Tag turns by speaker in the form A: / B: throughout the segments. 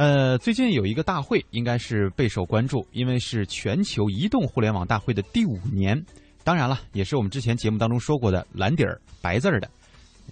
A: 呃，最近有一个大会，应该是备受关注，因为是全球移动互联网大会的第五年。当然了，也是我们之前节目当中说过的蓝底儿白字儿的，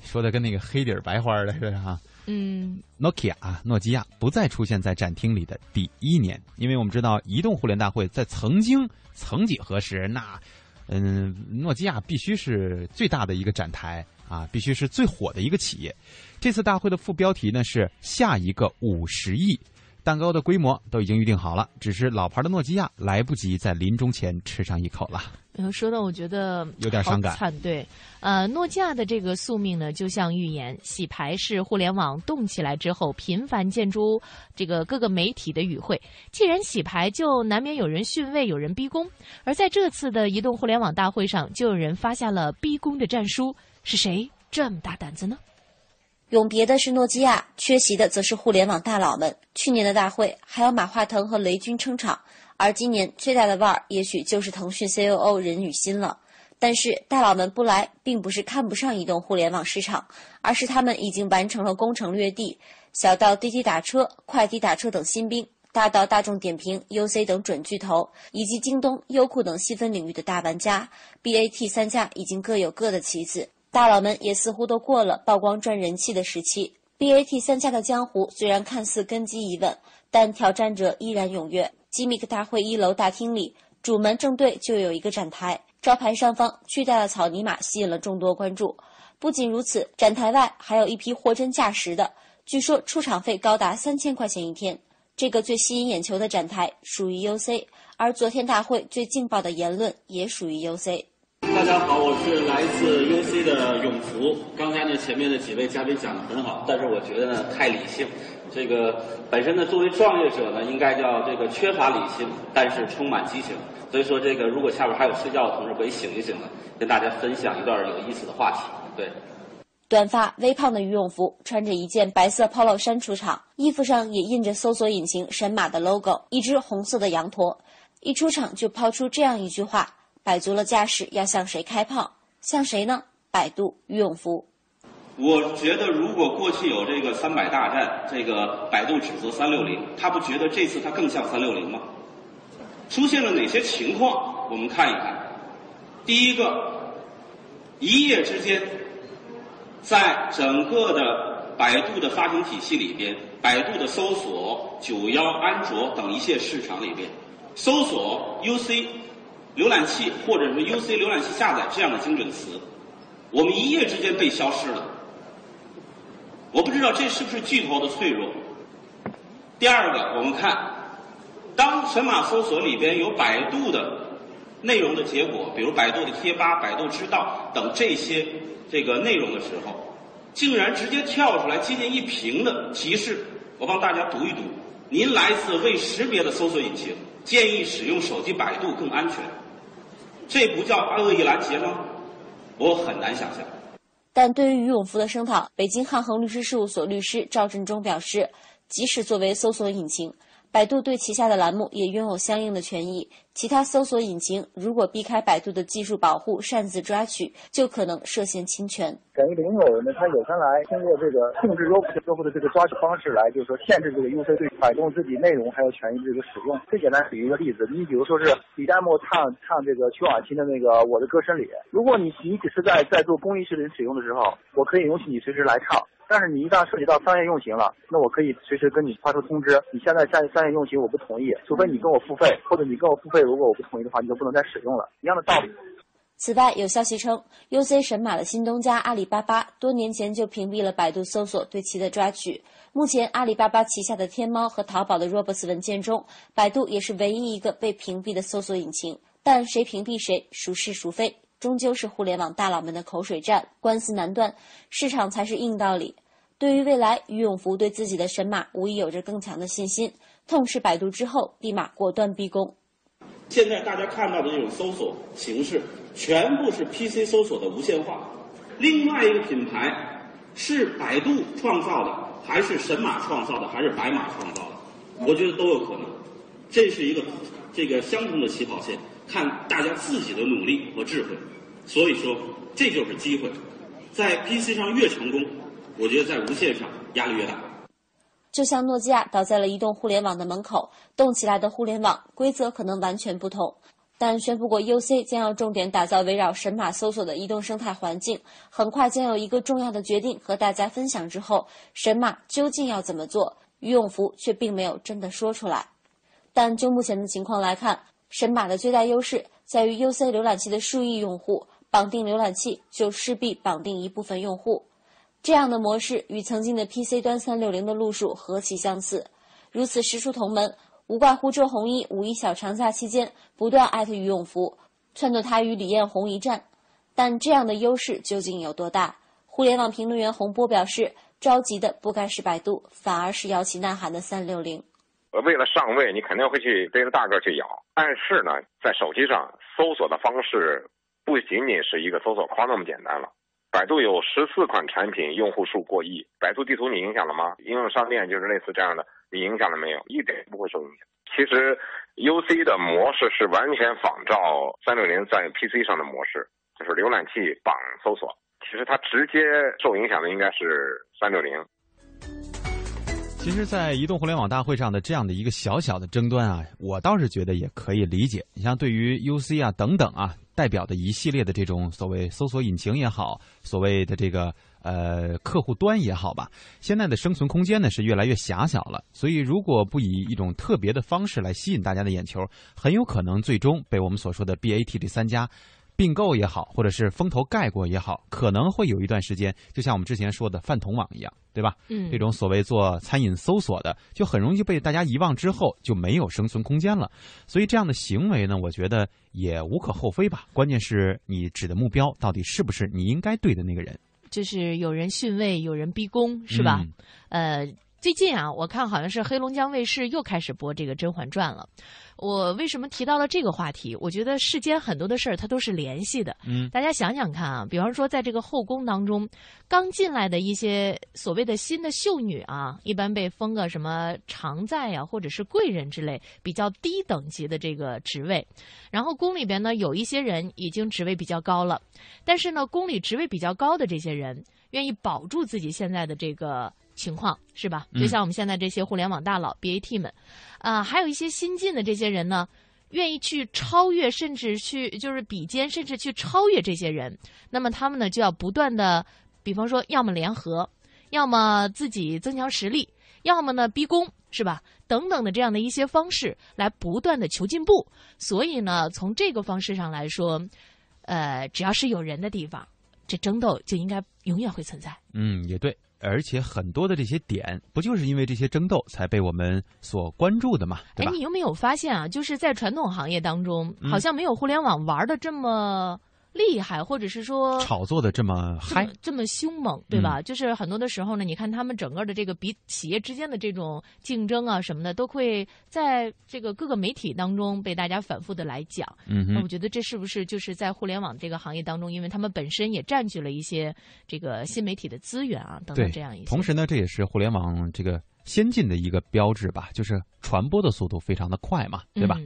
A: 说的跟那个黑底儿白花的似的哈。
B: 嗯
A: ，Nokia 啊，诺基亚不再出现在展厅里的第一年，因为我们知道移动互联大会在曾经曾几何时，那嗯，诺基亚必须是最大的一个展台啊，必须是最火的一个企业。这次大会的副标题呢是“下一个五十亿”，蛋糕的规模都已经预定好了，只是老牌的诺基亚来不及在临终前吃上一口了。
B: 嗯，说的我觉得
A: 有点伤感。
B: 对，呃，诺基亚的这个宿命呢，就像预言，洗牌是互联网动起来之后频繁见诸这个各个媒体的与会。既然洗牌，就难免有人逊位，有人逼宫。而在这次的移动互联网大会上，就有人发下了逼宫的战书。是谁这么大胆子呢？
C: 永别的是诺基亚，缺席的则是互联网大佬们。去年的大会还有马化腾和雷军撑场，而今年最大的腕儿也许就是腾讯 COO 任宇欣了。但是大佬们不来，并不是看不上移动互联网市场，而是他们已经完成了攻城略地。小到滴滴打车、快滴打车等新兵，大到大众点评、UC 等准巨头，以及京东、优酷等细分领域的大玩家，BAT 三家已经各有各的棋子。大佬们也似乎都过了曝光赚人气的时期。BAT 三家的江湖虽然看似根基已稳，但挑战者依然踊跃。Gimmick 大会一楼大厅里，主门正对就有一个展台，招牌上方巨大的草泥马吸引了众多关注。不仅如此，展台外还有一批货真价实的，据说出场费高达三千块钱一天。这个最吸引眼球的展台属于 UC，而昨天大会最劲爆的言论也属于 UC。
D: 大家好，我是来自 UC 的永福。刚才呢，前面的几位嘉宾讲的很好，但是我觉得呢太理性。这个本身呢，作为创业者呢，应该叫这个缺乏理性，但是充满激情。所以说，这个如果下边还有睡觉的同志，可以醒一醒了，跟大家分享一段有意思的话题。对，
C: 短发微胖的于永福穿着一件白色 Polo 衫出场，衣服上也印着搜索引擎神马的 logo，一只红色的羊驼，一出场就抛出这样一句话。摆足了架势，要向谁开炮？向谁呢？百度、俞永福。
D: 我觉得，如果过去有这个三百大战，这个百度指责三六零，他不觉得这次他更像三六零吗？出现了哪些情况？我们看一看。第一个，一夜之间，在整个的百度的发行体系里边，百度的搜索、九幺、安卓等一些市场里边，搜索 UC。浏览器或者是 UC 浏览器下载这样的精准词，我们一夜之间被消失了。我不知道这是不是巨头的脆弱。第二个，我们看，当神马搜索里边有百度的内容的结果，比如百度的贴吧、百度知道等这些这个内容的时候，竟然直接跳出来接近一屏的提示，我帮大家读一读：您来自未识别的搜索引擎，建议使用手机百度更安全。这不叫恶意拦截吗？我很难想象。
C: 但对于于永福的声讨，北京汉恒律师事务所律师赵振中表示，即使作为搜索引擎。百度对旗下的栏目也拥有相应的权益。其他搜索引擎如果避开百度的技术保护，擅自抓取，就可能涉嫌侵权。
E: 等于领有呢，他有权来通过这个控制优优酷的这个抓取方式来，就是说限制这个用户对百度自己内容还有权益这个使用。最简单举一个例子，你比如说是李代沫唱唱这个曲婉清的那个《我的歌声里》，如果你你只是在在做公益视频使用的时候，我可以允许你随时来唱。但是你一旦涉及到商业用型了，那我可以随时跟你发出通知。你现在在商业用型我不同意，除非你跟我付费，或者你跟我付费，如果我不同意的话，你就不能再使用了，一样的道理。
C: 此外，有消息称，UC 神马的新东家阿里巴巴多年前就屏蔽了百度搜索对其的抓取。目前，阿里巴巴旗下的天猫和淘宝的 Robots 文件中，百度也是唯一一个被屏蔽的搜索引擎。但谁屏蔽谁，孰是孰非？终究是互联网大佬们的口水战，官司难断，市场才是硬道理。对于未来，于永福对自己的神马无疑有着更强的信心。痛斥百度之后，立马果断逼宫。
D: 现在大家看到的这种搜索形式，全部是 PC 搜索的无线化。另外一个品牌是百度创造的，还是神马创造的，还是白马创造的？我觉得都有可能。这是一个这个相同的起跑线。看大家自己的努力和智慧，所以说这就是机会，在 PC 上越成功，我觉得在无线上压力越大。
C: 就像诺基亚倒在了移动互联网的门口，动起来的互联网规则可能完全不同。但宣布过，UC 将要重点打造围绕神马搜索的移动生态环境，很快将有一个重要的决定和大家分享。之后，神马究竟要怎么做？于永福却并没有真的说出来。但就目前的情况来看，神马的最大优势在于 UC 浏览器的数亿用户绑定浏览器，就势必绑定一部分用户。这样的模式与曾经的 PC 端三六零的路数何其相似，如此师出同门。无怪乎周鸿祎五一小长假期间不断艾特于永福，撺掇他与李彦宏一战。但这样的优势究竟有多大？互联网评论员洪波表示，着急的不该是百度，反而是摇旗呐喊的三六零。
F: 为了上位，你肯定会去逮着大个去咬。但是呢，在手机上搜索的方式不仅仅是一个搜索框那么简单了。百度有十四款产品，用户数过亿。百度地图你影响了吗？应用商店就是类似这样的。你影响了没有？一点不会受影响。其实，UC 的模式是完全仿照三六零在 PC 上的模式，就是浏览器绑搜索。其实它直接受影响的应该是三六零。
A: 其实，在移动互联网大会上的这样的一个小小的争端啊，我倒是觉得也可以理解。你像对于 UC 啊等等啊代表的一系列的这种所谓搜索引擎也好，所谓的这个。呃，客户端也好吧，现在的生存空间呢是越来越狭小了。所以，如果不以一种特别的方式来吸引大家的眼球，很有可能最终被我们所说的 BAT 这三家并购也好，或者是风头盖过也好，可能会有一段时间，就像我们之前说的饭桶网一样，对吧？
B: 嗯，
A: 这种所谓做餐饮搜索的，就很容易被大家遗忘之后就没有生存空间了。所以，这样的行为呢，我觉得也无可厚非吧。关键是你指的目标到底是不是你应该对的那个人。
B: 就是有人训位，有人逼宫，是吧？呃，最近啊，我看好像是黑龙江卫视又开始播这个《甄嬛传》了。我为什么提到了这个话题？我觉得世间很多的事儿它都是联系的。
A: 嗯，
B: 大家想想看啊，比方说在这个后宫当中，刚进来的一些所谓的新的秀女啊，一般被封个什么常在呀，或者是贵人之类比较低等级的这个职位。然后宫里边呢，有一些人已经职位比较高了，但是呢，宫里职位比较高的这些人愿意保住自己现在的这个。情况是吧？就像我们现在这些互联网大佬 BAT 们，啊，还有一些新进的这些人呢，愿意去超越，甚至去就是比肩，甚至去超越这些人。那么他们呢，就要不断的，比方说，要么联合，要么自己增强实力，要么呢逼宫，是吧？等等的这样的一些方式来不断的求进步。所以呢，从这个方式上来说，呃，只要是有人的地方，这争斗就应该永远会存在。
A: 嗯，也对。而且很多的这些点，不就是因为这些争斗才被我们所关注的嘛？对吧？
B: 哎，你有没有发现啊？就是在传统行业当中，好像没有互联网玩的这么。厉害，或者是说
A: 炒作的这么嗨，
B: 这么凶猛，对吧？就是很多的时候呢，你看他们整个的这个比企业之间的这种竞争啊什么的，都会在这个各个媒体当中被大家反复的来讲。
A: 嗯，那
B: 我觉得这是不是就是在互联网这个行业当中，因为他们本身也占据了一些这个新媒体的资源啊等等这样一些。
A: 同时呢，这也是互联网这个。先进的一个标志吧，就是传播的速度非常的快嘛，对吧？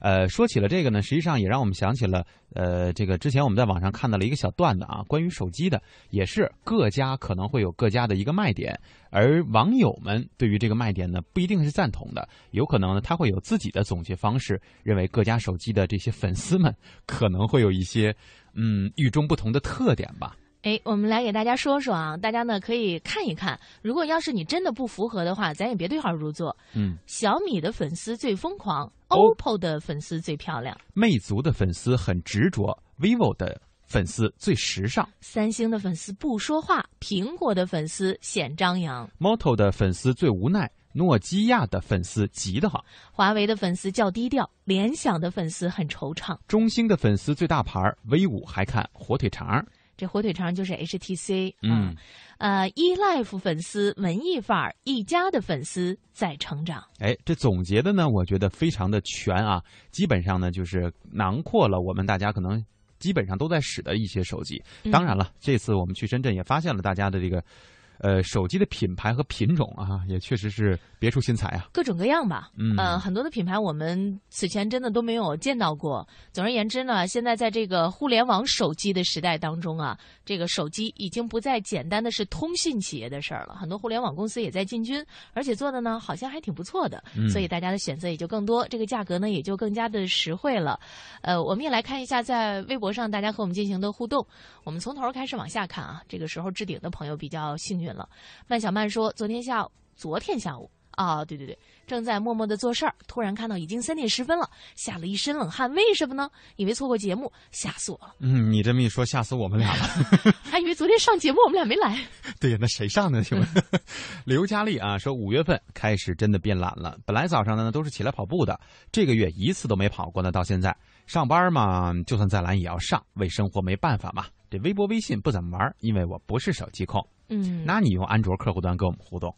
A: 呃，说起了这个呢，实际上也让我们想起了，呃，这个之前我们在网上看到了一个小段子啊，关于手机的，也是各家可能会有各家的一个卖点，而网友们对于这个卖点呢，不一定是赞同的，有可能呢，他会有自己的总结方式，认为各家手机的这些粉丝们可能会有一些嗯与众不同的特点吧。
B: 哎，我们来给大家说说啊，大家呢可以看一看。如果要是你真的不符合的话，咱也别对号入座。
A: 嗯，
B: 小米的粉丝最疯狂，OPPO 的粉丝最漂亮，
A: 魅族的粉丝很执着，vivo 的粉丝最时尚，
B: 三星的粉丝不说话，苹果的粉丝显张扬
A: ，moto 的粉丝最无奈，诺基亚的粉丝急得慌，
B: 华为的粉丝较低调，联想的粉丝很惆怅，
A: 中兴的粉丝最大牌，V 五还看火腿肠。
B: 这火腿肠就是 HTC，
A: 嗯，
B: 呃，eLife 粉丝文艺范儿，一家的粉丝在成长。
A: 哎，这总结的呢，我觉得非常的全啊，基本上呢就是囊括了我们大家可能基本上都在使的一些手机。当然了，这次我们去深圳也发现了大家的这个，呃，手机的品牌和品种啊，也确实是别出心裁啊。
B: 各种各样吧，
A: 嗯
B: 呃，很多的品牌我们此前真的都没有见到过。总而言之呢，现在在这个互联网手机的时代当中啊，这个手机已经不再简单的是通信企业的事儿了，很多互联网公司也在进军，而且做的呢好像还挺不错的，
A: 嗯
B: 所以大家的选择也就更多，这个价格呢也就更加的实惠了。呃，我们也来看一下在微博上大家和我们进行的互动。我们从头开始往下看啊，这个时候置顶的朋友比较幸运了。万小曼说，昨天下午，昨天下午啊，对对对，正在默默的做事儿，突然看到已经三点十分了，吓了一身冷汗。为什么呢？以为错过节目，吓死我了，
A: 嗯，你这么一说，吓死我们俩了。
B: 还以为昨天上节目我们俩没来。
A: 对呀，那谁上呢？请问，刘佳丽啊，说五月份开始真的变懒了。本来早上呢都是起来跑步的，这个月一次都没跑过呢。到现在上班嘛，就算再懒也要上，为生活没办法嘛。这微博、微信不怎么玩，因为我不是手机控。
B: 嗯，
A: 那你用安卓客户端跟我们互动？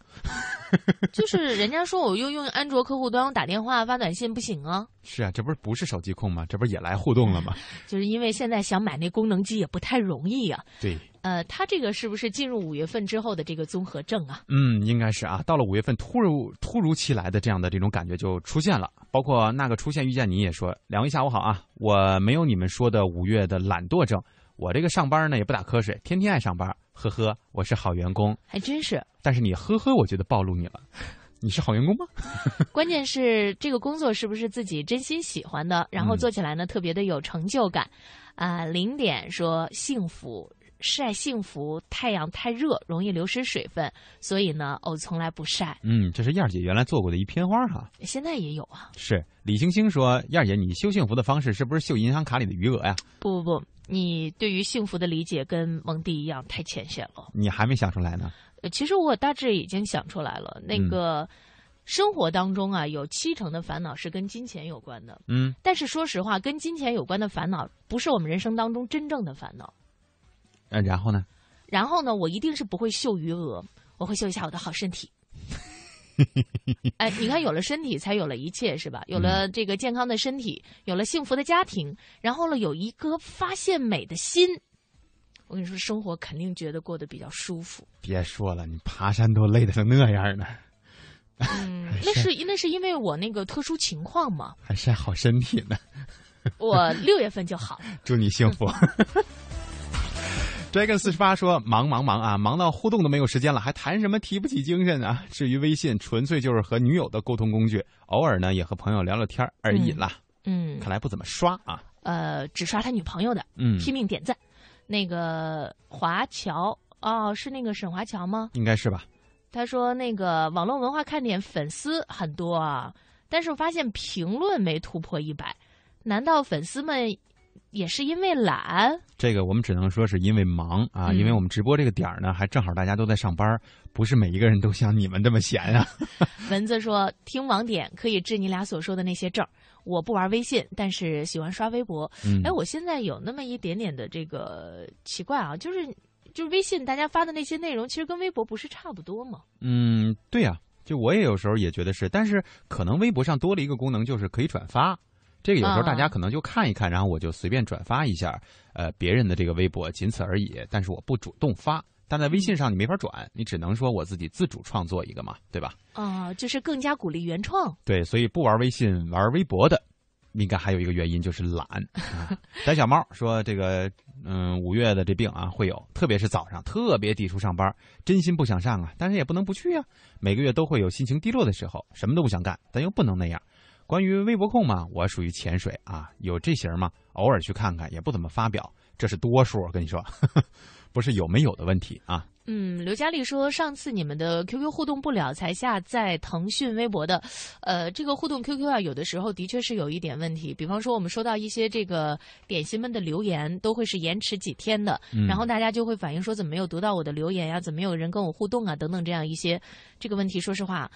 B: 就是人家说我又用安卓客户端我打电话发短信不行啊，
A: 是啊，这不是不是手机控吗？这不是也来互动了吗？
B: 就是因为现在想买那功能机也不太容易啊。
A: 对，
B: 呃，它这个是不是进入五月份之后的这个综合症啊？
A: 嗯，应该是啊。到了五月份，突如突如其来的这样的这种感觉就出现了。包括那个出现遇见你也说，两位下午好啊，我没有你们说的五月的懒惰症，我这个上班呢也不打瞌睡，天天爱上班，呵呵，我是好员工。
B: 还真是。
A: 但是你呵呵，我觉得暴露你了，你是好员工吗？
B: 关键是这个工作是不是自己真心喜欢的，然后做起来呢、特别的有成就感。啊、零点说幸福晒幸福，太阳太热容易流失水分，所以呢，我从来不晒。
A: 嗯，这是燕儿姐原来做过的一片花哈。
B: 现在也有啊。
A: 是李星星说，燕儿姐，你秀幸福的方式是不是秀银行卡里的余额呀？
B: 不不不，你对于幸福的理解跟蒙蒂一样太浅显了。
A: 你还没想出来呢。
B: 呃，其实我大致已经想出来了，那个。生活当中啊，有七成的烦恼是跟金钱有关的。
A: 嗯，
B: 但是说实话，跟金钱有关的烦恼不是我们人生当中真正的烦恼。
A: 呃，然后呢？
B: 然后呢，我一定是不会秀余额，我会秀一下我的好身体。哎，你看，有了身体，才有了一切，是吧？有了这个健康的身体，有了幸福的家庭，然后呢，有一颗发现美的心。我跟你说，生活肯定觉得过得比较舒服。
A: 别说了，你爬山都累得成那样呢。
B: 嗯，那是那是因为我那个特殊情况嘛。
A: 还晒好身体呢。
B: 我六月份就好。
A: 祝你幸福。Dragon 四十八说：“忙忙忙啊，忙到互动都没有时间了，还谈什么提不起精神啊？至于微信，纯粹就是和女友的沟通工具，偶尔呢也和朋友聊聊天而已啦。
B: 嗯，
A: 看来不怎么刷啊。
B: 呃，只刷他女朋友的，
A: 嗯，
B: 拼命点赞。那个华侨哦，是那个沈华侨吗？
A: 应该是吧。
B: 他说那个网络文化看点粉丝很多啊，但是我发现评论没突破一百，难道粉丝们也是因为懒？
A: 这个我们只能说是因为忙啊，
B: 嗯
A: 因为我们直播这个点儿呢，还正好大家都在上班，不是每一个人都像你们这么闲啊。
B: 蚊子说听网点可以治你俩所说的那些症儿。我不玩微信，但是喜欢刷微博。
A: 嗯
B: 哎，我现在有那么一点点的这个奇怪啊，就是就是微信大家发的那些内容，其实跟微博不是差不多吗？
A: 嗯，对呀、就我也有时候也觉得是，但是可能微博上多了一个功能，就是可以转发。这个有时候大家
B: 啊
A: 可能就看一看，然后我就随便转发一下，呃，别人的这个微博，仅此而已。但是我不主动发，但在微信上你没法转，你只能说我自己自主创作一个嘛，对吧？
B: 啊、就是更加鼓励原创。
A: 对，所以不玩微信玩微博的，应该还有一个原因就是懒。啊、胆小猫说这个，嗯，五月的这病啊会有，特别是早上特别抵触上班，真心不想上啊，但是也不能不去啊。每个月都会有心情低落的时候，什么都不想干，但又不能那样。关于微博控嘛，我属于潜水啊，有这型嘛，偶尔去看看，也不怎么发表，这是多数。我跟你说，不是有没有的问题啊。
B: 嗯，刘佳丽说，上次你们的 QQ 互动不了，才下载腾讯微博的，呃，这个互动 QQ 啊，有的时候的确是有一点问题。比方说，我们收到一些这个点心们的留言，都会是延迟几天的，
A: 嗯
B: 然后大家就会反映说，怎么没有读到我的留言呀、怎么没有人跟我互动啊，等等这样一些这个问题。说实话，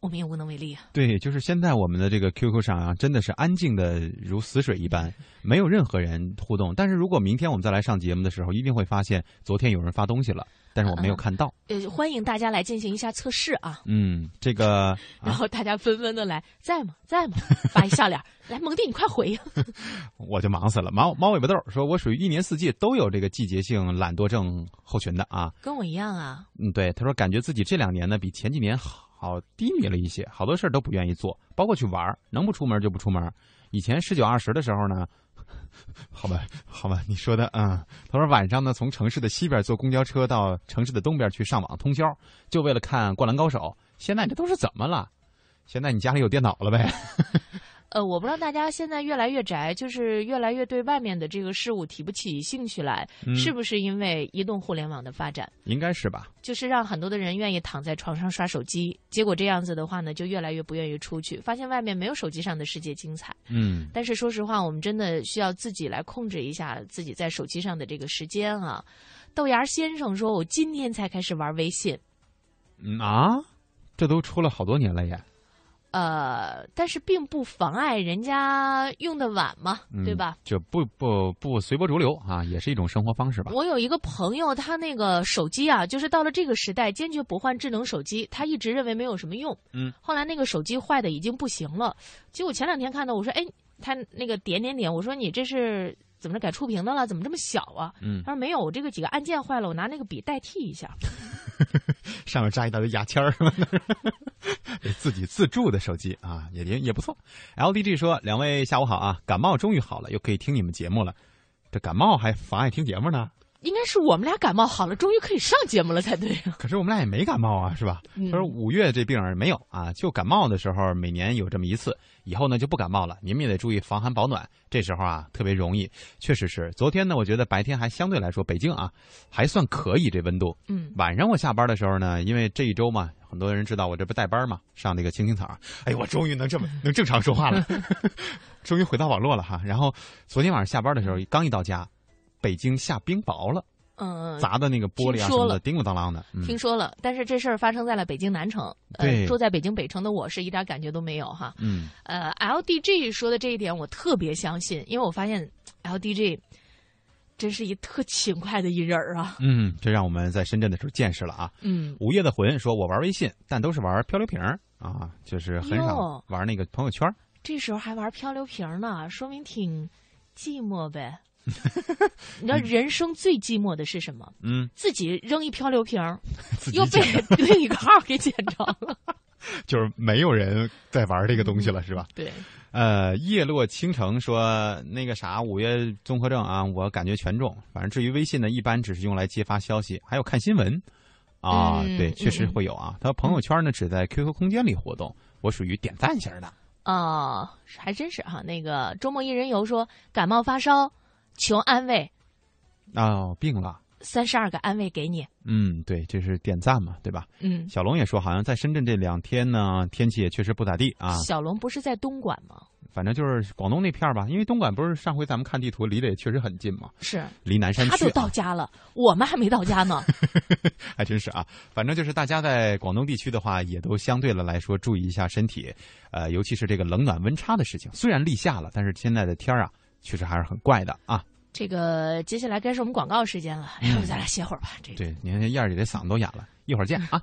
B: 我们也无能为力啊。
A: 对，就是现在我们的这个 QQ 上啊，真的是安静的如死水一般，没有任何人互动。但是如果明天我们再来上节目的时候，一定会发现昨天有人发东西了，但是我没有看到。
B: 呃，欢迎大家来进行一下测试啊。
A: 嗯，这个，
B: 然后大家纷纷的来，在吗？在吗？发一笑脸，来，蒙蒂，你快回呀！
A: 我就忙死了。猫猫尾巴豆说，我属于一年四季都有这个季节性懒惰症候群的啊。
B: 跟我一样啊。
A: 嗯，对，他说感觉自己这两年呢比前几年好好低迷了一些，好多事儿都不愿意做，包括去玩儿，能不出门就不出门。以前十九二十的时候呢。好吧，好吧，你说的啊。他说晚上呢，从城市的西边坐公交车到城市的东边去上网通宵，就为了看《灌篮高手》。现在这都是怎么了？现在你家里有电脑了呗？
B: 呃，我不知道大家现在越来越宅，就是越来越对外面的这个事物提不起兴趣来，是不是因为移动互联网的发展？
A: 应该是吧。
B: 就是让很多的人愿意躺在床上刷手机，结果这样子的话呢，就越来越不愿意出去，发现外面没有手机上的世界精彩。
A: 嗯。
B: 但是说实话，我们真的需要自己来控制一下自己在手机上的这个时间啊。豆芽先生说：“我今天才开始玩微信。”
A: 嗯啊，这都出了好多年了耶。
B: 呃，但是并不妨碍人家用的晚嘛，对吧？
A: 就不不不随波逐流啊，也是一种生活方式吧。
B: 我有一个朋友，他那个手机啊，就是到了这个时代，坚决不换智能手机，他一直认为没有什么用。
A: 嗯，
B: 后来那个手机坏的已经不行了，结果前两天看到，我说，哎，他那个点点点，我说你这是怎么着改触屏的了？怎么这么小啊？
A: 嗯，
B: 他说没有，我这个几个按键坏了，我拿那个笔代替一下。
A: 上面扎一大堆牙签儿，自己自助的手机啊，也也也不错。LDG 说：“两位下午好啊，感冒终于好了，又可以听你们节目了。这感冒还妨碍听节目呢？
B: 应该是我们俩感冒好了，终于可以上节目了才对啊。
A: 可是我们俩也没感冒啊，是吧？他说五月这病没有啊，就感冒的时候每年有这么一次，以后呢就不感冒了。你们也得注意防寒保暖，这时候啊特别容易。确实是，昨天呢，我觉得白天还相对来说北京啊还算可以这温度。
B: 嗯，
A: 晚上我下班的时候呢，因为这一周嘛。”很多人知道我这不带班嘛，上那个青青草。哎，我终于能这么能正常说话了，终于回到网络了哈。然后昨天晚上下班的时候，刚一到家，北京下冰雹了，
B: 嗯，
A: 砸的那个玻璃啊什么的，叮咣当啷的。
B: 听说了，但是这事儿发生在了北京南城。
A: 对，
B: 住在北京北城的我是一点感觉都没有哈。
A: 嗯，
B: 呃，LDG 说的这一点我特别相信，因为我发现 LDG。真是一特勤快的一人儿啊！
A: 嗯，这让我们在深圳的时候见识了啊。
B: 嗯，
A: 午夜的魂说：“我玩微信，但都是玩漂流瓶啊，就是很少玩那个朋友圈。
B: 这时候还玩漂流瓶呢，说明挺寂寞呗。你知道人生最寂寞的是什么？
A: 嗯，
B: 自己扔一漂流瓶，又被另 一个号给捡着了。
A: 就是没有人在玩这个东西了，是吧？
B: 对。
A: 呃，叶落倾城说那个啥，五月综合症啊，我感觉全中。反正至于微信呢，一般只是用来接发消息，还有看新闻。啊，对，确实会有啊。他朋友圈呢，只在 QQ 空间里活动。我属于点赞型的。
B: 哦，还真是哈。那个周末一人游说感冒发烧，求安慰。
A: 哦，病了。
B: 三十二个安慰给你。
A: 嗯，对，这是点赞嘛，对吧？
B: 嗯。
A: 小龙也说，好像在深圳这两天呢，天气也确实不咋地啊。
B: 小龙不是在东莞吗？
A: 反正就是广东那片儿吧，因为东莞不是上回咱们看地图离得也确实很近嘛。
B: 是。
A: 离南山区。
B: 他都到家了，我们还没到家呢。
A: 还真是啊，反正就是大家在广东地区的话，也都相对的来说注意一下身体，呃，尤其是这个冷暖温差的事情。虽然立夏了，但是现在的天儿啊，确实还是很怪的啊。
B: 这个接下来该是我们广告时间了，要不咱俩歇会儿吧？这
A: 对，你看燕儿姐这嗓子都哑了，一会儿见啊。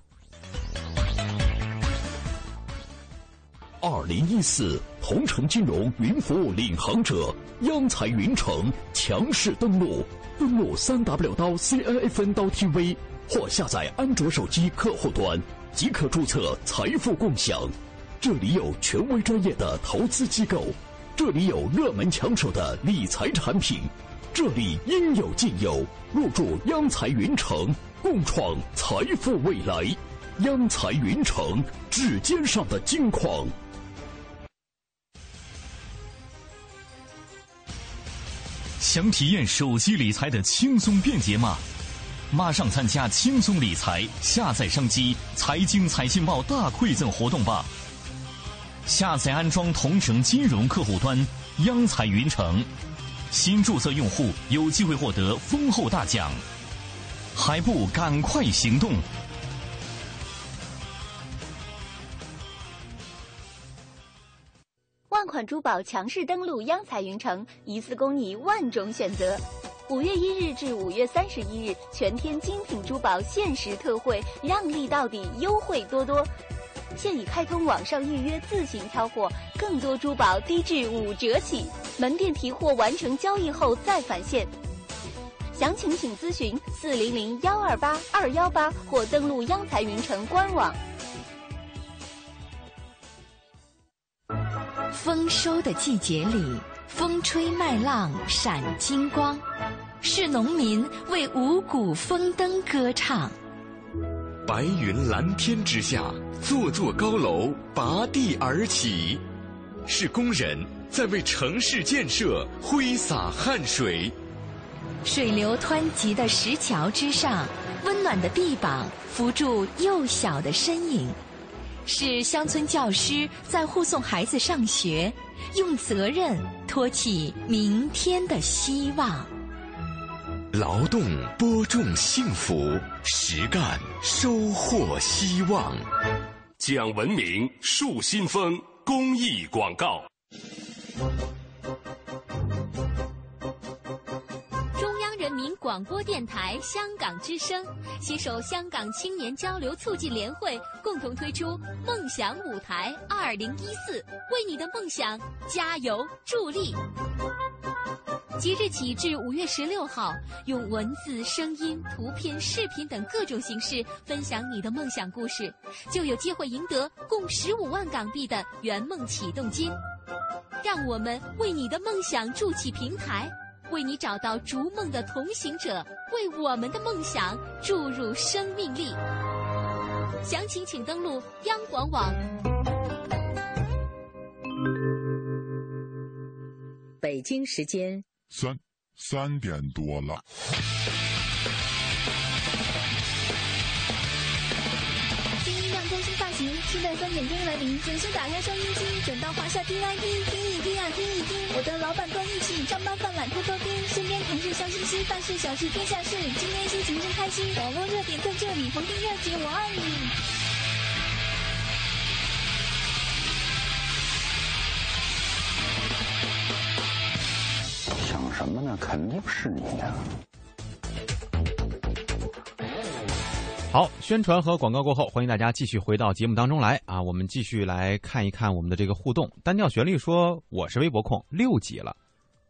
G: 二零一四同城金融云服务领航者央财云城强势登陆，登录三 W 刀 CNFN 刀 TV 或下载安卓手机客户端即可注册财富共享。这里有权威专业的投资机构，这里有热门抢手的理财产品。这里应有尽有，入驻央财云城，共创财富未来。央财云城，指尖上的金矿。
H: 想体验手机理财的轻松便捷吗？马上参加轻松理财下载商机财经财信报大馈赠活动吧！下载安装同城金融客户端，央财云城。新注册用户有机会获得丰厚大奖，还不赶快行动！
I: 万款珠宝强势登陆央彩云城，一次供你万种选择。五月一日至五月三十一日，全天精品珠宝限时特惠，让利到底，优惠多多。现已开通网上预约，自行挑货，更多珠宝低至五折起。门店提货完成交易后再返现。详情请咨询四零零幺二八二幺八或登录央财云城官网。
J: 丰收的季节里，风吹麦浪闪金光，是农民为五谷丰登歌唱。
K: 白云蓝天之下，座座高楼拔地而起，是工人在为城市建设挥洒汗水。
J: 水流湍急的石桥之上，温暖的臂膀扶住幼小的身影，是乡村教师在护送孩子上学，用责任托起明天的希望。
K: 劳动播种幸福，实干收获希望。
L: 讲文明树新风公益广告。
M: 中央人民广播电台香港之声携手香港青年交流促进联会，共同推出“梦想舞台二零一四”，为你的梦想加油助力。即日起至五月十六号，用文字、声音、图片、视频等各种形式分享你的梦想故事，就有机会赢得共十五万港币的圆梦启动金。让我们为你的梦想筑起平台。为你找到逐梦的同行者，为我们的梦想注入生命力。详情请登录央广网。
N: 北京时间
O: 三三点多了。
P: 期待三点钟来临，准时打开收音机，转到华夏听 IP，听一听啊，听一听。我的老板跟一起上班犯懒偷偷听，身边同事笑嘻嘻，办事小事天下事，今天心情真开心。网络热点在这里，黄金热姐我爱你。
Q: 什么呢？肯定是你呀。
A: 好，宣传和广告过后，欢迎大家继续回到节目当中来啊！我们继续来看一看我们的这个互动。单调旋律说：“我是微博控，六级了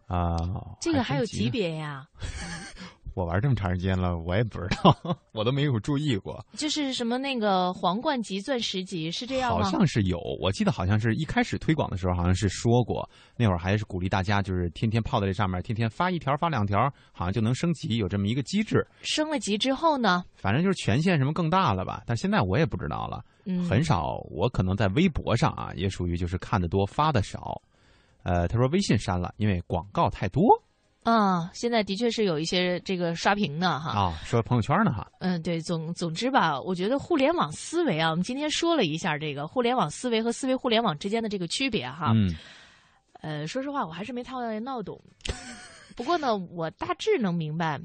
A: 啊！”
B: 这个还有级别呀？
A: 我玩这么长时间了，我也不知道，我都没有注意过。
B: 就是什么那个皇冠级、钻石级是这样
A: 吗？好像是有，我记得好像是一开始推广的时候，好像是说过，那会儿还是鼓励大家就是天天泡在这上面，天天发一条、发两条，好像就能升级，有这么一个机制。
B: 升了级之后呢？
A: 反正就是权限什么更大了吧？但现在我也不知道了，嗯很少。我可能在微博上啊，也属于就是看的多，发的少。呃，他说微信删了，因为广告太多。
B: 啊，现在的确是有一些这个刷屏的哈
A: 啊，说朋友圈呢哈。
B: 嗯，对，总总之吧，我觉得互联网思维啊，我们今天说了一下这个互联网思维和思维互联网之间的这个区别哈。
A: 嗯。
B: 呃，说实话，我还是没太闹懂。不过呢，我大致能明白，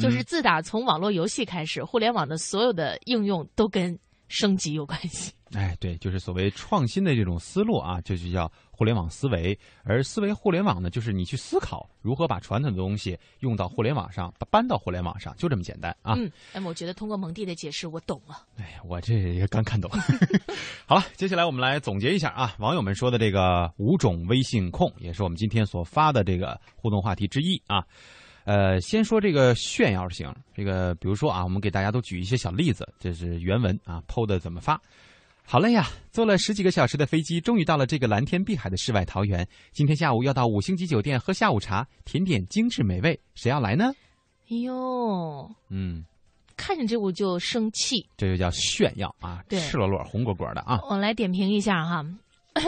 B: 就是自打从网络游戏开始，互联网的所有的应用都跟升级有关系。
A: 哎，对，就是所谓创新的这种思路啊，这就叫互联网思维。而思维互联网呢，就是你去思考如何把传统的东西用到互联网上，搬到互联网上，就这么简单啊。
B: 嗯，那么我觉得通过蒙蒂的解释，我懂了。
A: 哎，我这也刚看懂。好了，接下来我们来总结一下啊，网友们说的这个五种微信控，也是我们今天所发的这个互动话题之一啊。呃，先说这个炫耀型，这个比如说啊，我们给大家都举一些小例子，这是原文啊，PO 的怎么发？好累呀，坐了十几个小时的飞机，终于到了这个蓝天碧海的世外桃源。今天下午要到五星级酒店喝下午茶，甜点精致美味，谁要来呢？
B: 哎呦，
A: 嗯，
B: 看着这我就生气，
A: 这就叫炫耀啊，赤裸裸、红果果的啊。
B: 我来点评一下哈。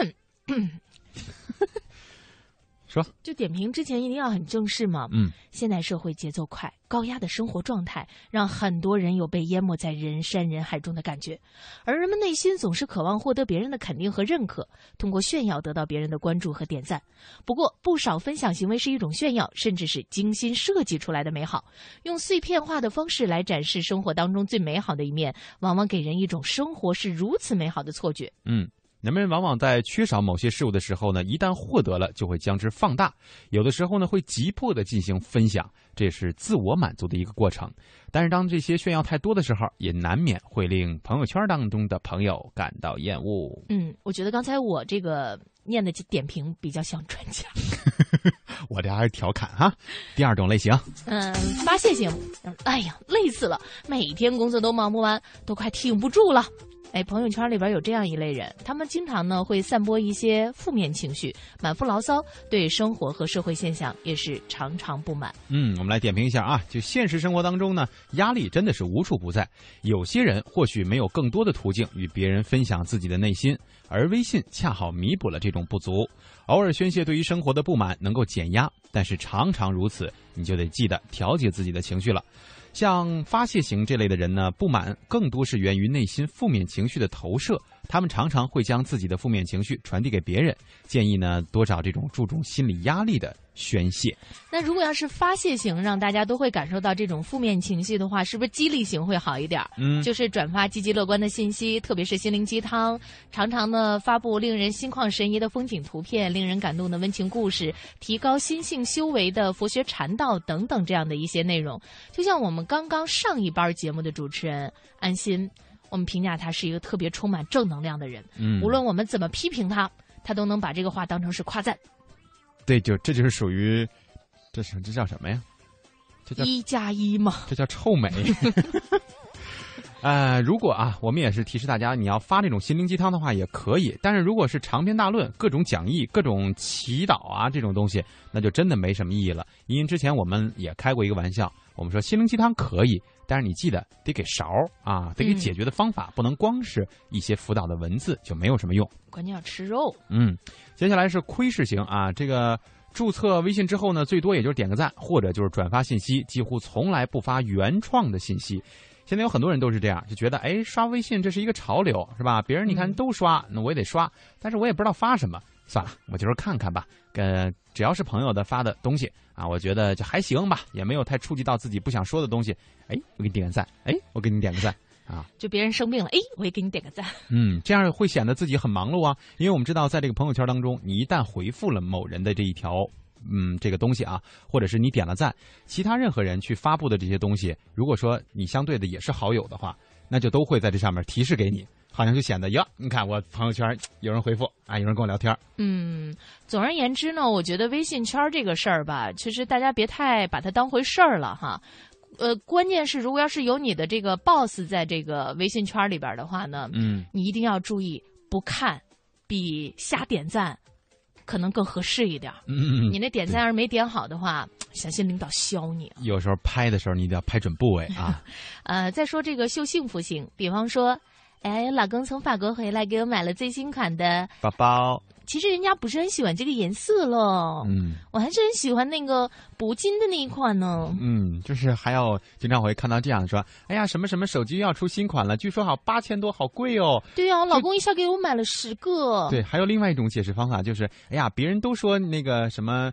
A: 说，
B: 就点评之前一定要很正式嘛。
A: 嗯，
B: 现代社会节奏快，高压的生活状态让很多人有被淹没在人山人海中的感觉，而人们内心总是渴望获得别人的肯定和认可，通过炫耀得到别人的关注和点赞。不过，不少分享行为是一种炫耀，甚至是精心设计出来的美好，用碎片化的方式来展示生活当中最美好的一面，往往给人一种生活是如此美好的错觉。
A: 嗯。人们往往在缺少某些事物的时候呢，一旦获得了，就会将之放大。有的时候呢，会急迫的进行分享，这也是自我满足的一个过程。但是当这些炫耀太多的时候，也难免会令朋友圈当中的朋友感到厌恶。
B: 嗯，我觉得刚才我这个念的点评比较像专家。
A: 我这还是调侃哈。第二种类型，
B: 嗯，发泄型。哎呀，累死了，每天工作都忙不完，都快挺不住了。哎，朋友圈里边有这样一类人，他们经常呢会散播一些负面情绪，满腹牢骚，对生活和社会现象也是常常不满。
A: 嗯，我们来点评一下啊，就现实生活当中呢，压力真的是无处不在。有些人或许没有更多的途径与别人分享自己的内心，而微信恰好弥补了这种不足。偶尔宣泄对于生活的不满能够减压，但是常常如此，你就得记得调节自己的情绪了。像发泄型这类的人呢，不满更多是源于内心负面情绪的投射，他们常常会将自己的负面情绪传递给别人。建议呢，多找这种注重心理压力的。宣泄。
B: 那如果要是发泄型，让大家都会感受到这种负面情绪的话，是不是激励型会好一点？
A: 嗯，
B: 就是转发积极乐观的信息，特别是心灵鸡汤，常常呢发布令人心旷神怡的风景图片，令人感动的温情故事，提高心性修为的佛学禅道等等这样的一些内容。就像我们刚刚上一班节目的主持人安心，我们评价他是一个特别充满正能量的人。
A: 嗯，
B: 无论我们怎么批评他，他都能把这个话当成是夸赞。
A: 对，就这就是属于，这是这叫什么呀？这叫
B: 一加一嘛？
A: 这叫臭美。呃，如果啊，我们也是提示大家，你要发这种心灵鸡汤的话也可以，但是如果是长篇大论、各种讲义、各种祈祷啊这种东西，那就真的没什么意义了。因为之前我们也开过一个玩笑，我们说心灵鸡汤可以，但是你记得得给勺啊，得给解决的方法，不能光是一些辅导的文字就没有什么用。
B: 关键要吃肉。
A: 嗯。接下来是窥视型啊，这个注册微信之后呢，最多也就是点个赞，或者就是转发信息，几乎从来不发原创的信息。现在有很多人都是这样，就觉得哎，刷微信这是一个潮流，是吧？别人你看都刷，那我也得刷，但是我也不知道发什么，算了，我就是看看吧。呃，只要是朋友的发的东西啊，我觉得就还行吧，也没有太触及到自己不想说的东西。哎，我给你点个赞，哎，我给你点个赞。啊，
B: 就别人生病了，哎，我也给你点个赞。
A: 嗯，这样会显得自己很忙碌啊，因为我们知道，在这个朋友圈当中，你一旦回复了某人的这一条，嗯，这个东西啊，或者是你点了赞，其他任何人去发布的这些东西，如果说你相对的也是好友的话，那就都会在这上面提示给你，好像就显得哟，你看我朋友圈有人回复啊，有人跟我聊天。
B: 嗯，总而言之呢，我觉得微信圈这个事儿吧，其实大家别太把它当回事儿了哈。呃，关键是如果要是有你的这个 boss 在这个微信圈里边的话呢，
A: 嗯，
B: 你一定要注意不看，比瞎点赞可能更合适一点。
A: 嗯，
B: 你那点赞要是没点好的话，小心领导削你。
A: 有时候拍的时候你一定要拍准部位啊。
B: 呃，再说这个秀幸福型，比方说，哎，老公从法国回来，给我买了最新款的
A: 包包。
B: 其实人家不是很喜欢这个颜色了，
A: 嗯，
B: 我还是很喜欢那个铂金的那一款呢。
A: 嗯，就是还有经常会看到这样说，哎呀，什么什么手机要出新款了，据说好八千多，好贵哦。
B: 对呀，老公一下给我买了十个。
A: 对，还有另外一种解释方法，就是哎呀，别人都说那个什么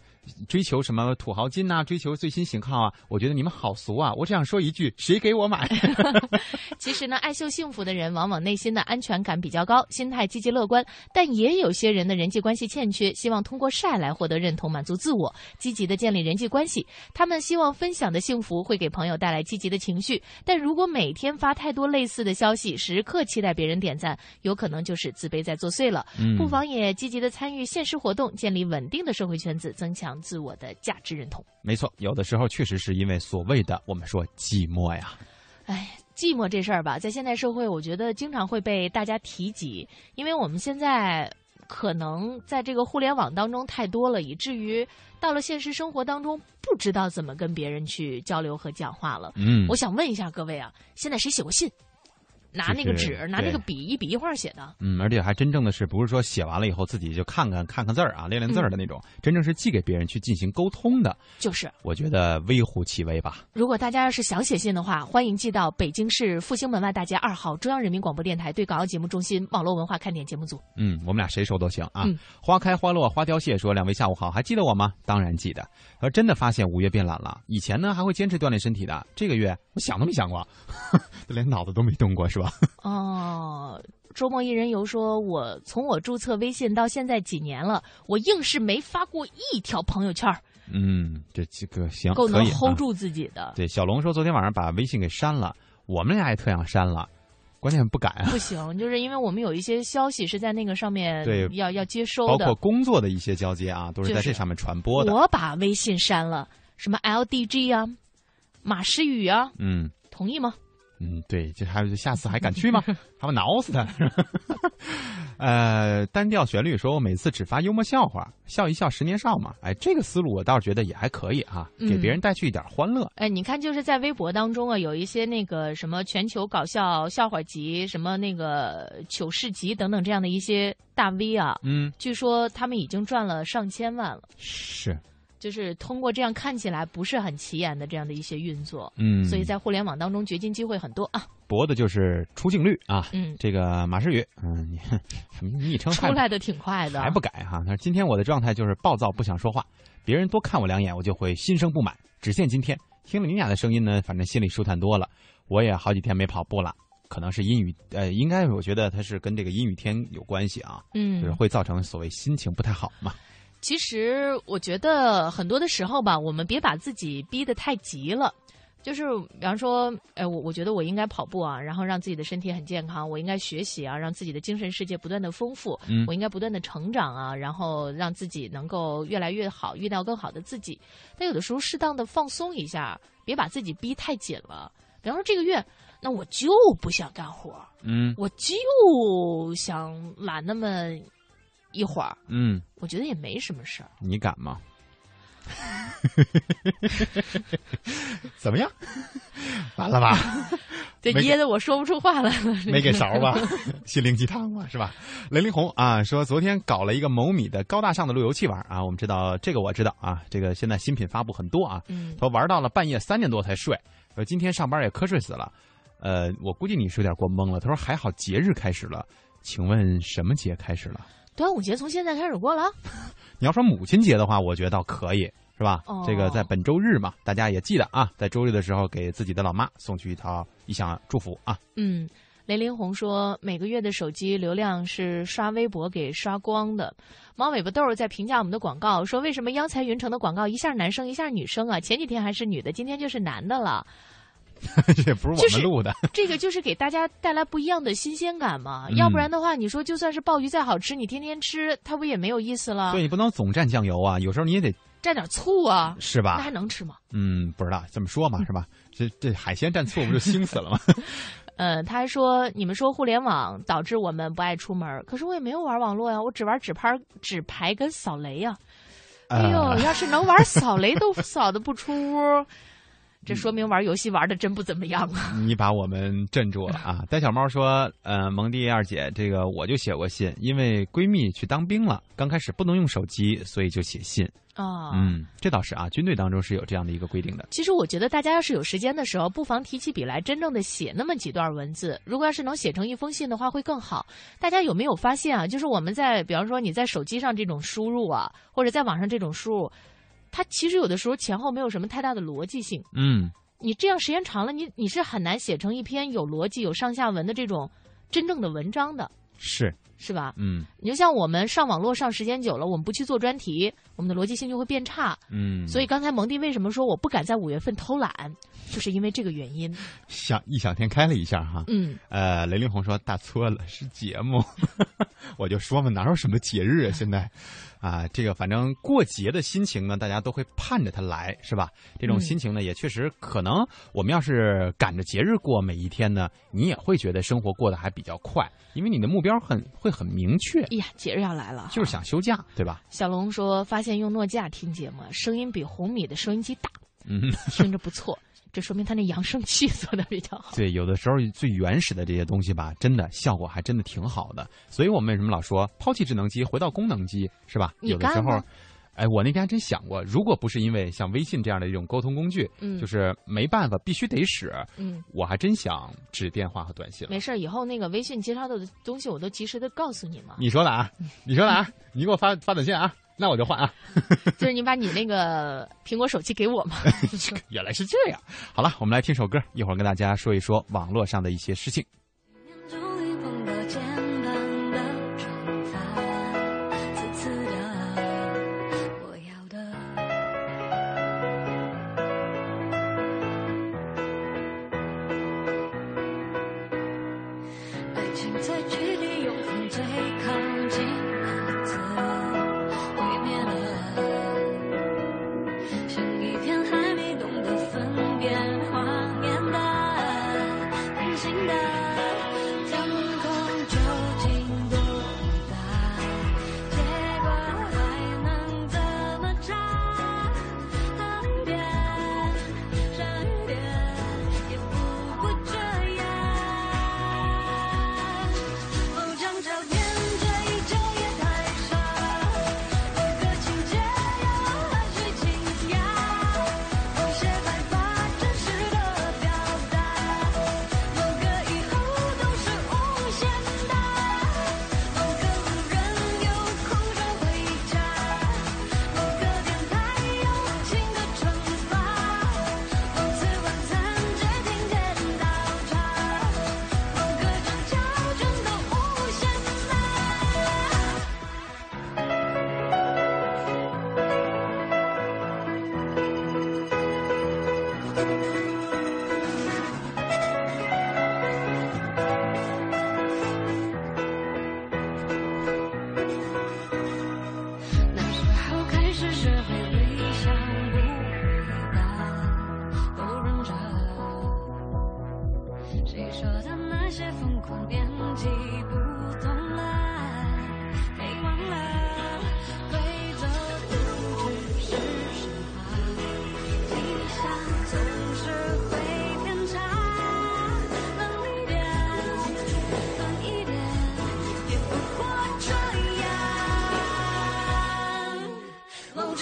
A: 追求什么土豪金呐，追求最新型号啊，我觉得你们好俗啊。我只想说一句，谁给我买？
B: 其实呢，爱秀幸福的人往往内心的安全感比较高，心态积极乐观，但也有些人的人。人际关系欠缺，希望通过晒来获得认同，满足自我，积极的建立人际关系。他们希望分享的幸福会给朋友带来积极的情绪，但如果每天发太多类似的消息，时刻期待别人点赞，有可能就是自卑在作祟了。不妨也积极的参与现实活动，建立稳定的社会圈子，增强自我的价值认同。
A: 没错，有的时候确实是因为所谓的我们说寂寞呀。
B: 哎，寂寞这事儿吧，在现代社会，我觉得经常会被大家提及，因为我们现在。可能在这个互联网当中太多了，以至于到了现实生活当中，不知道怎么跟别人去交流和讲话了。
A: 嗯，
B: 我想问一下各位啊，现在谁写过信？拿那个纸，拿那个笔，一笔一画写的。
A: 嗯，而且还真正的是不是说写完了以后自己就看看看看字儿啊，练练字儿的那种，真正是寄给别人去进行沟通的。
B: 就是，
A: 我觉得微乎其微吧。
B: 如果大家要是想写信的话，欢迎寄到北京市复兴门外大街二号中央人民广播电台对港澳节目中心网络文化看点节目组。
A: 嗯，我们俩谁收都行啊。花开花落花凋谢说：“两位下午好，还记得我吗？当然记得。说真的，发现五月变懒了。以前呢还会坚持锻炼身体的，这个月我想都没想过，连脑子都没动过，是吧？”？
B: 哦，周末一人游说，我从我注册微信到现在几年了，我硬是没发过一条朋友圈，
A: 嗯，这几个行，
B: 够能 hold 住自己的。
A: 对，小龙说昨天晚上把微信给删了，我们俩也特想删了，关键不敢啊。
B: 不行，就是因为我们有一些消息是在那个上面
A: 对
B: 要要接收的，
A: 包括工作的一些交接啊，都是在这上面传播的。
B: 我把微信删了，什么 LDG 啊、马诗雨啊，
A: 嗯
B: 同意吗？
A: 嗯，对，就还有下次还敢去吗？他们挠死他！呃，单调旋律说，我每次只发幽默笑话，笑一笑十年少嘛。哎，这个思路我倒是觉得也还可以啊，
B: 嗯
A: 给别人带去一点欢乐。
B: 哎，你看，就是在微博当中啊，有一些那个什么全球搞笑笑话集、什么那个糗事集等等这样的一些大 V 啊，
A: 嗯，
B: 据说他们已经赚了上千万了。
A: 是，
B: 就是通过这样看起来不是很起眼的这样的一些运作，
A: 嗯
B: 所以在互联网当中掘金机会很多啊。
A: 博的就是出镜率啊。
B: 嗯
A: 这个马诗雨，嗯，你 什么昵称
B: 出来的挺快的，
A: 还不改哈？他说今天我的状态就是暴躁，不想说话，别人多看我两眼，我就会心生不满。只限今天，听了你俩的声音呢，反正心里舒坦多了。我也好几天没跑步了，可能是阴雨，呃，应该我觉得它是跟这个阴雨天有关系啊，
B: 嗯
A: 就是会造成所谓心情不太好嘛。
B: 其实我觉得很多的时候吧，我们别把自己逼得太急了。就是比方说，哎，我我觉得我应该跑步啊，然后让自己的身体很健康。我应该学习啊，让自己的精神世界不断的丰富。
A: 嗯
B: 我应该不断的成长啊，然后让自己能够越来越好，遇到更好的自己。但有的时候适当的放松一下，别把自己逼太紧了。比方说这个月，那我就不想干活，
A: 嗯
B: 我就想懒那么一会儿，
A: 嗯，
B: 我觉得也没什么事儿。
A: 你敢吗？怎么样？完了吧？
B: 这噎得我说不出话来了。
A: 没给勺吧？心灵鸡汤嘛，是吧？雷凌红啊，说昨天搞了一个某米的高大上的路由器玩啊，我们知道这个我知道啊，这个现在新品发布很多啊，
B: 嗯
A: 说玩到了半夜三点多才睡，说今天上班也瞌睡死了，呃，我估计你是有点过懵了。他说还好节日开始了，请问什么节开始了？
B: 端午节从现在开始过了，
A: 你要说母亲节的话，我觉得倒可以，是吧？
B: 哦
A: 这个在本周日嘛，大家也记得啊，在周日的时候给自己的老妈送去一套一项祝福啊。
B: 嗯，雷凌红说每个月的手机流量是刷微博给刷光的。猫尾巴豆儿在评价我们的广告说，为什么央财云城的广告一下男生一下女生啊？前几天还是女的，今天就是男的了。
A: 这 也不是我们录的，
B: 这个就是给大家带来不一样的新鲜感嘛。
A: 嗯
B: 要不然的话，你说就算是鲍鱼再好吃，你天天吃，它不也没有意思了？
A: 对你不能总蘸酱油啊，有时候你也得
B: 蘸点醋啊，
A: 是吧
B: 那还能吃吗？
A: 嗯，不知道这么说嘛，是吧？这这海鲜蘸醋不就腥死了吗？
B: 呃，他还说你们说互联网导致我们不爱出门，可是我也没有玩网络呀，我只玩纸牌、纸牌跟扫雷呀。哎呦，
A: 呃
B: 要是能玩扫雷都扫的不出屋，这说明玩游戏玩的真不怎么样啊。
A: 你把我们镇住了啊！呆小猫说：“呃，蒙蒂二姐，这个我就写过信，因为闺蜜去当兵了，刚开始不能用手机，所以就写信。
B: 啊、
A: 嗯，这倒是啊，军队当中是有这样的一个规定的。
B: 其实我觉得大家要是有时间的时候，不妨提起笔来，真正的写那么几段文字。如果要是能写成一封信的话，会更好。大家有没有发现啊？就是我们在，比方说你在手机上这种输入啊，或者在网上这种输入，它其实有的时候前后没有什么太大的逻辑性。
A: 嗯，
B: 你这样时间长了，你你是很难写成一篇有逻辑、有上下文的这种真正的文章的，
A: 是，
B: 是吧？
A: 嗯
B: 你就像我们上网络上时间久了，我们不去做专题，我们的逻辑性就会变差。
A: 嗯，
B: 所以刚才蒙蒂为什么说我不敢在五月份偷懒，就是因为这个原因。
A: 想异想天开了一下哈。
B: 嗯，
A: 呃，雷凌红说大错了，是节目。我就说嘛，哪有什么节日啊？现在啊，这个反正过节的心情呢，大家都会盼着它来，是吧？这种
B: 嗯
A: 心情呢，也确实可能我们要是赶着节日过每一天呢，你也会觉得生活过得还比较快，因为你的目标很会很明确，
B: 哎呀，节日要来了，
A: 就是想休假，对吧？
B: 小龙说，发现用诺基亚听节目，声音比红米的收音机大，
A: 嗯，
B: 听着不错，这说明他那扬声器做的比较好。
A: 对，有的时候最原始的这些东西吧，真的效果还真的挺好的。所以我们为什么老说抛弃智能机，回到功能机，是吧？有的时候，哎，我那天还真想过，如果不是因为像微信这样的一种沟通工具，
B: 嗯
A: 就是没办法，必须得使，
B: 嗯，
A: 我还真想指电话和短信了。
B: 没事，以后那个微信接收到的东西，我都及时的告诉你嘛。
A: 你说的啊，你说的啊，你给我发发短信啊，那我就换啊。
B: 就是你把你那个苹果手机给我嘛。
A: 原来是这样。好了，我们来听首歌，一会儿跟大家说一说网络上的一些事情。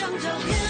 A: 张照片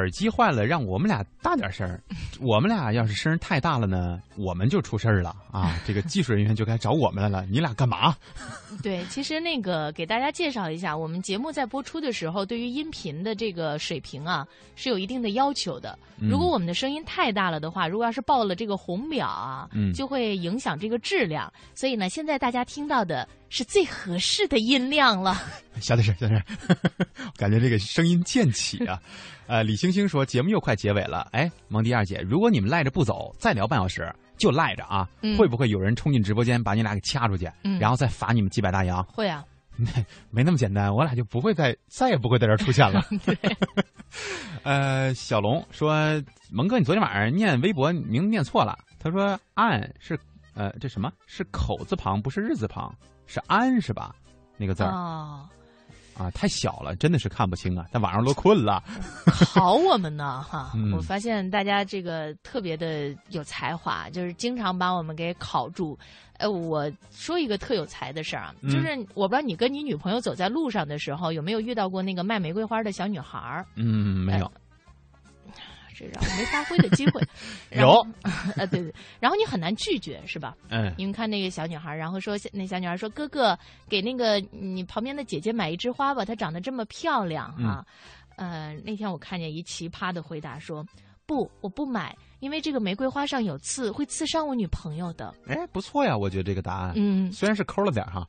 A: 耳机坏了，让我们俩大点声儿。我们俩要是声太大了呢，我们就出事儿了啊！这个技术人员就该找我们来了。你俩干嘛？
B: 对，其实那个给大家介绍一下，我们节目在播出的时候，对于音频的这个水平啊是有一定的要求的。如果我们的声音太大了的话，如果要是报了这个红表啊，
A: 嗯
B: 就会影响这个质量。所以呢，现在大家听到的是最合适的音量了。
A: 小点声，小点声，感觉这个声音渐起啊。呃，李星星说节目又快结尾了，哎，蒙迪二姐，如果你们赖着不走，再聊半小时，就赖着啊，
B: 嗯
A: 会不会有人冲进直播间把你俩给掐出去，
B: 嗯
A: 然后再罚你们几百大洋？
B: 会啊，
A: 没那么简单，我俩就不会再再也不会在这儿出现了。呃，小龙说，蒙哥，你昨天晚上念微博名字念错了。他说“安”是呃，这什么是口字旁，不是日字旁，是“安”是吧？那个字儿、
B: 哦，
A: 啊，太小了，真的是看不清啊。在晚上都困了。
B: 考我们呢 哈！
A: 嗯
B: 我发现大家这个特别的有才华，就是经常把我们给考住。呃，我说一个特有才的事儿啊，
A: 嗯
B: 就是我不知道你跟你女朋友走在路上的时候，有没有遇到过那个卖玫瑰花的小女孩儿？
A: 嗯，没有。
B: 没发挥的机会。
A: 有
B: 后，呃，对对，然后你很难拒绝，是吧？
A: 嗯
B: 你们看那个小女孩，然后说那小女孩说：“哥哥，给那个你旁边的姐姐买一枝花吧，她长得这么漂亮哈、呃，那天我看见一奇葩的回答说：“不，我不买，因为这个玫瑰花上有刺，会刺伤我女朋友的。
A: 哎，不错呀，我觉得这个答案，
B: 嗯
A: 虽然是抠了点哈，”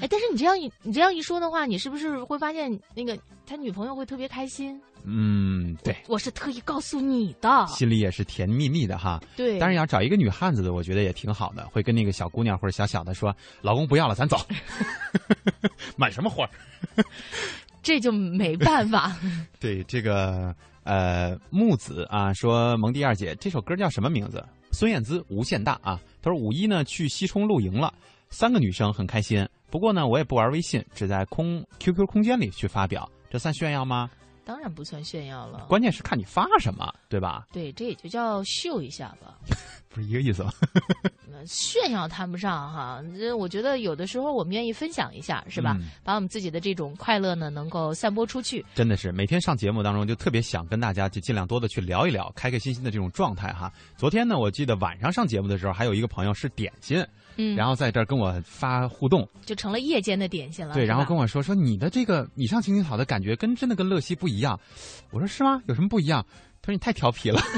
B: 哎，但是你这样一你这样一说的话，你是不是会发现那个他女朋友会特别开心？
A: 嗯，对，
B: 我是特意告诉你的。
A: 心里也是甜蜜蜜的哈。
B: 对
A: 当然要找一个女汉子的，我觉得也挺好的，会跟那个小姑娘或者小小的说：“老公不要了，咱走。”满什么花？
B: 这就没办法。
A: 对这个呃木子啊，说蒙蒂二姐这首歌叫什么名字？孙燕姿《无限大》啊。他说五一呢去西充露营了，三个女生很开心。不过呢，我也不玩微信，只在空 QQ 空间里去发表，这算炫耀吗？
B: 当然不算炫耀了。
A: 关键是看你发什么，对吧？
B: 对，这也就叫秀一下吧。
A: 不是一个意思吗？
B: 呃 炫耀谈不上哈，这我觉得有的时候我们愿意分享一下，是吧？
A: 嗯
B: 把我们自己的这种快乐呢，能够散播出去。
A: 真的是每天上节目当中，就特别想跟大家就尽量多的去聊一聊，开开心心的这种状态哈。昨天呢，我记得晚上上节目的时候，还有一个朋友是点心，
B: 嗯
A: 然后在这儿跟我发互动，
B: 就成了夜间的点心了。
A: 对，然后跟我说说你的这个你上青青草的感觉跟真的跟乐西不一样，我说是吗？有什么不一样？他说你太调皮了。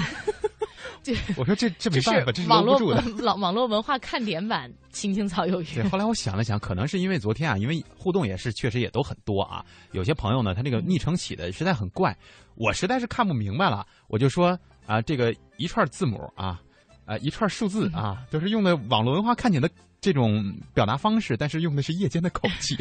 A: 我说这这没办法，这是
B: 网络。网网络文化看点版《青青草有约
A: 对，》。后来我想了想，可能是因为昨天啊，因为互动也是确实也都很多啊。有些朋友呢，他那个昵称起的实在很怪，我实在是看不明白了。我就说啊，这个一串字母啊，啊一串数字啊，都是用的网络文化看点的这种表达方式，但是用的是夜间的口气。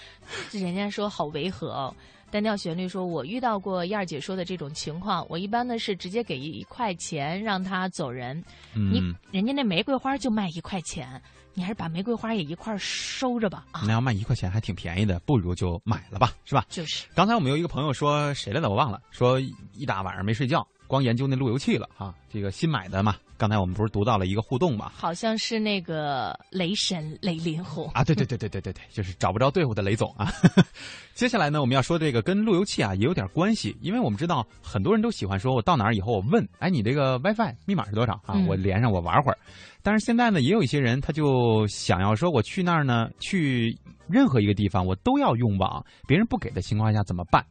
B: 这人家说好违和哦。单调旋律说：“我遇到过燕儿姐说的这种情况，我一般呢是直接给一块钱让他走人。
A: 嗯
B: 你人家那玫瑰花就卖一块钱，你还是把玫瑰花也一块收着吧。啊，
A: 那要卖一块钱还挺便宜的，不如就买了吧，是吧？
B: 就是。
A: 刚才我们有一个朋友说谁来的我忘了，说一大晚上没睡觉，光研究那路由器了哈。这个新买的嘛，刚才我们不是读到了一个互动嘛？
B: 好像是那个雷神雷林虎
A: 啊，对对对对对对对，就是找不着队伍的雷总啊。接下来呢，我们要说这个跟路由器啊也有点关系，因为我们知道很多人都喜欢说，我到哪儿以后我问，哎，你这个 WiFi 密码是多少啊？
B: 嗯
A: 我连上我玩会儿。但是现在呢，也有一些人他就想要说，我去那儿呢，去任何一个地方我都要用网，别人不给的情况下怎么办？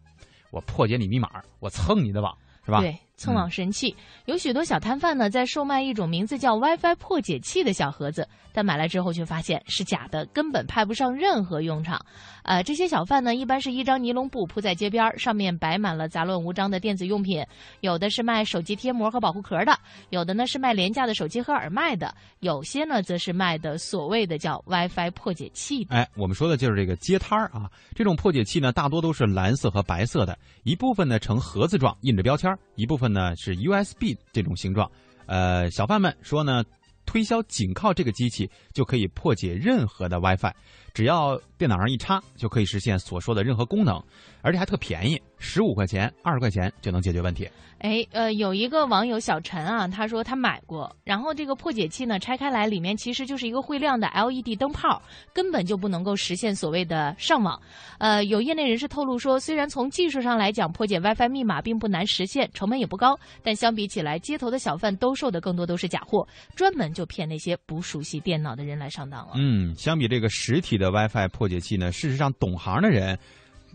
A: 我破解你密码，我蹭你的网，是吧？
B: 对，蹭网神器、有许多小摊贩呢在售卖一种名字叫 WiFi 破解器的小盒子，但买来之后却发现是假的，根本派不上任何用场。呃，这些小贩呢，一般是一张尼龙布铺在街边儿，上面摆满了杂乱无章的电子用品，有的是卖手机贴膜和保护壳的，有的呢是卖廉价的手机和耳麦的，有些呢则是卖的所谓的叫 WiFi 破解器的。
A: 哎，我们说的就是这个街摊儿啊。这种破解器呢，大多都是蓝色和白色的，一部分呢呈盒子状印着标签，一部分呢是 USB 这种形状。呃，小贩们说呢，推销仅靠这个机器就可以破解任何的 WiFi，只要电脑上一插就可以实现所说的任何功能，而且还特便宜十五块钱、二十块钱就能解决问题。
B: 哎，呃，有一个网友小陈啊，他说他买过，然后这个破解器呢拆开来，里面其实就是一个会亮的 LED 灯泡，根本就不能够实现所谓的上网。呃，有业内人士透露说，虽然从技术上来讲，破解 WiFi 密码并不难实现，成本也不高，但相比起来，街头的小贩兜售的更多都是假货，专门就骗那些不熟悉电脑的人来上当了。
A: 嗯，相比这个实体的 WiFi 破解器呢，事实上懂行的人，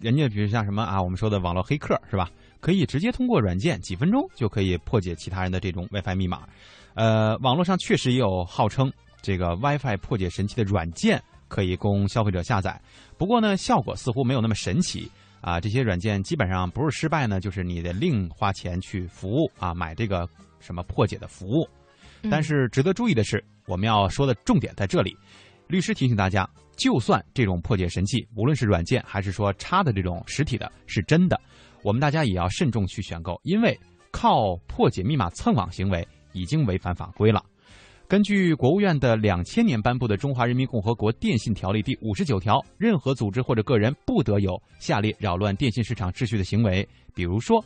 A: 人家比如像什么啊，我们说的网络黑客是吧？可以直接通过软件几分钟就可以破解其他人的这种 WiFi 密码。呃，网络上确实也有号称这个 WiFi 破解神器的软件可以供消费者下载，不过呢，效果似乎没有那么神奇啊。这些软件基本上不是失败呢，就是你得另花钱去服务啊，买这个什么破解的服务。但是值得注意的是，我们要说的重点在这里。律师提醒大家，就算这种破解神器，无论是软件还是说插的这种实体的，是真的。我们大家也要慎重去选购，因为靠破解密码蹭网行为已经违反法规了。根据国务院的两千年颁布的《中华人民共和国电信条例》第五十九条，任何组织或者个人不得有下列扰乱电信市场秩序的行为，比如说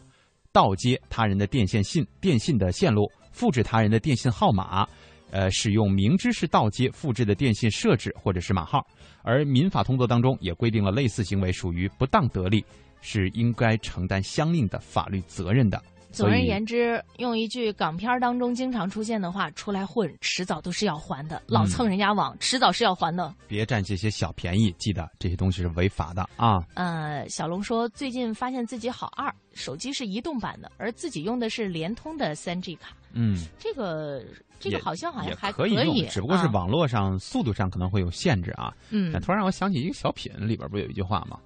A: 盗接他人的电线信、电信的线路，复制他人的电信号码，呃，使用明知是盗接、复制的电信设置或者是码号。而民法通则当中也规定了，类似行为属于不当得利。是应该承担相应的法律责任的。
B: 总而言之，用一句港片当中经常出现的话，出来混，迟早都是要还的。老蹭人家网，迟早是要还的。
A: 别占这些小便宜，记得这些东西是违法的啊。
B: 呃，小龙说，最近发现自己好二，手机是移动版的，而自己用的是联通的三 G 卡。
A: 嗯，
B: 这个这个好像好像还
A: 可
B: 以
A: 用，只不过是网络上速度上可能会有限制啊。
B: 嗯，
A: 突然让我想起一个小品，里边不有一句话吗？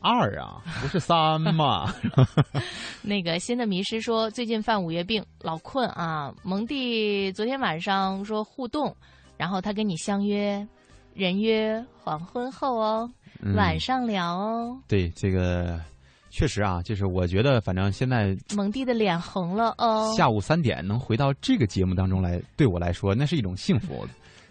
A: 二啊，不是三吗？
B: 那个新的迷失说，最近犯五月病，老困啊。蒙蒂昨天晚上说互动，然后他跟你相约，人约黄昏后哦，晚上聊哦。
A: 对，这个确实啊，就是我觉得，反正现在
B: 蒙蒂的脸红了哦。
A: 下午三点能回到这个节目当中来，对我来说那是一种幸福，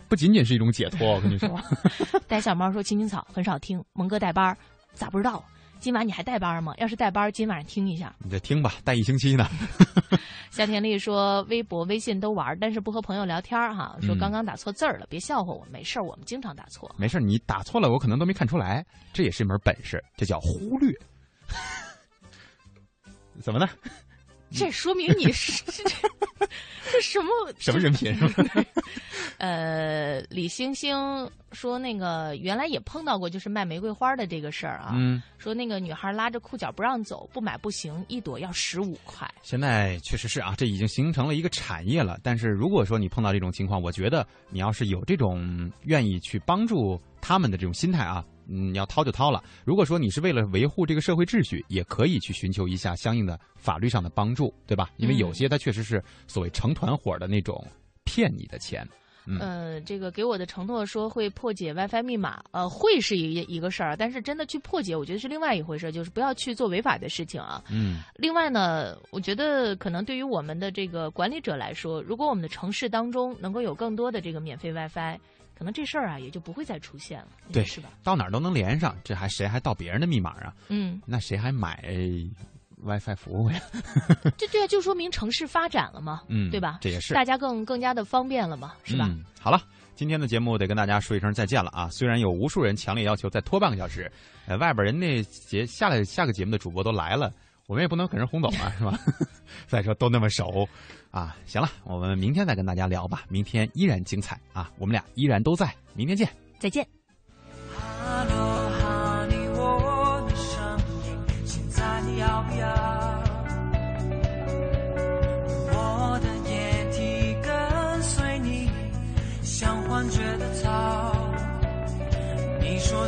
A: 不仅仅是一种解脱。我跟你说，
B: 带小猫说青青草很少听，蒙哥带班。咋不知道？今晚你还带班吗？要是带班，今晚上听一下。
A: 你再听吧，带一星期呢。
B: 夏天丽说：“微博、微信都玩，但是不和朋友聊天哈。说刚刚打错字儿了，别笑话我，没事儿，我们经常打错。
A: 没事儿，你打错了，我可能都没看出来，这也是一门本事，这叫忽略。怎么呢？
B: 这说明你是 这什么
A: 什么人品？
B: 呃，李星星说，那个原来也碰到过，就是卖玫瑰花的这个事儿啊。
A: 嗯，
B: 说那个女孩拉着裤脚不让走，不买不行，一朵要十五块。
A: 现在确实是啊，这已经形成了一个产业了。但是如果说你碰到这种情况，我觉得你要是有这种愿意去帮助他们的这种心态啊。嗯，你要掏就掏了。如果说你是为了维护这个社会秩序，也可以去寻求一下相应的法律上的帮助，对吧？因为有些它确实是所谓成团伙的那种骗你的钱。
B: 嗯，这个给我的承诺说会破解 WiFi 密码，呃，会是一一个事儿，但是真的去破解，我觉得是另外一回事，就是不要去做违法的事情啊。
A: 嗯。
B: 另外呢，我觉得可能对于我们的这个管理者来说，如果我们的城市当中能够有更多的这个免费 WiFi。可能这事儿啊也就不会再出现了，
A: 对，
B: 是吧？
A: 到哪儿都能连上，这还谁还盗别人的密码啊？
B: 嗯，
A: 那谁还买 WiFi 服务呀？
B: 这对啊，就说明城市发展了嘛，
A: 嗯，
B: 对吧？
A: 这也是
B: 大家更更加的方便了嘛，是吧？
A: 好了，今天的节目得跟大家说一声再见了啊！虽然有无数人强烈要求再拖半个小时，呃，外边人那节下来下个节目的主播都来了。我们也不能给人轰走啊，是吧？再说都那么熟，啊，行了，我们明天再跟大家聊吧。明天依然精彩啊，我们俩依然都在。明天见，
B: 再见。
R: 我的液体跟随你，像幻觉的草。你说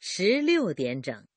N: 十六点整。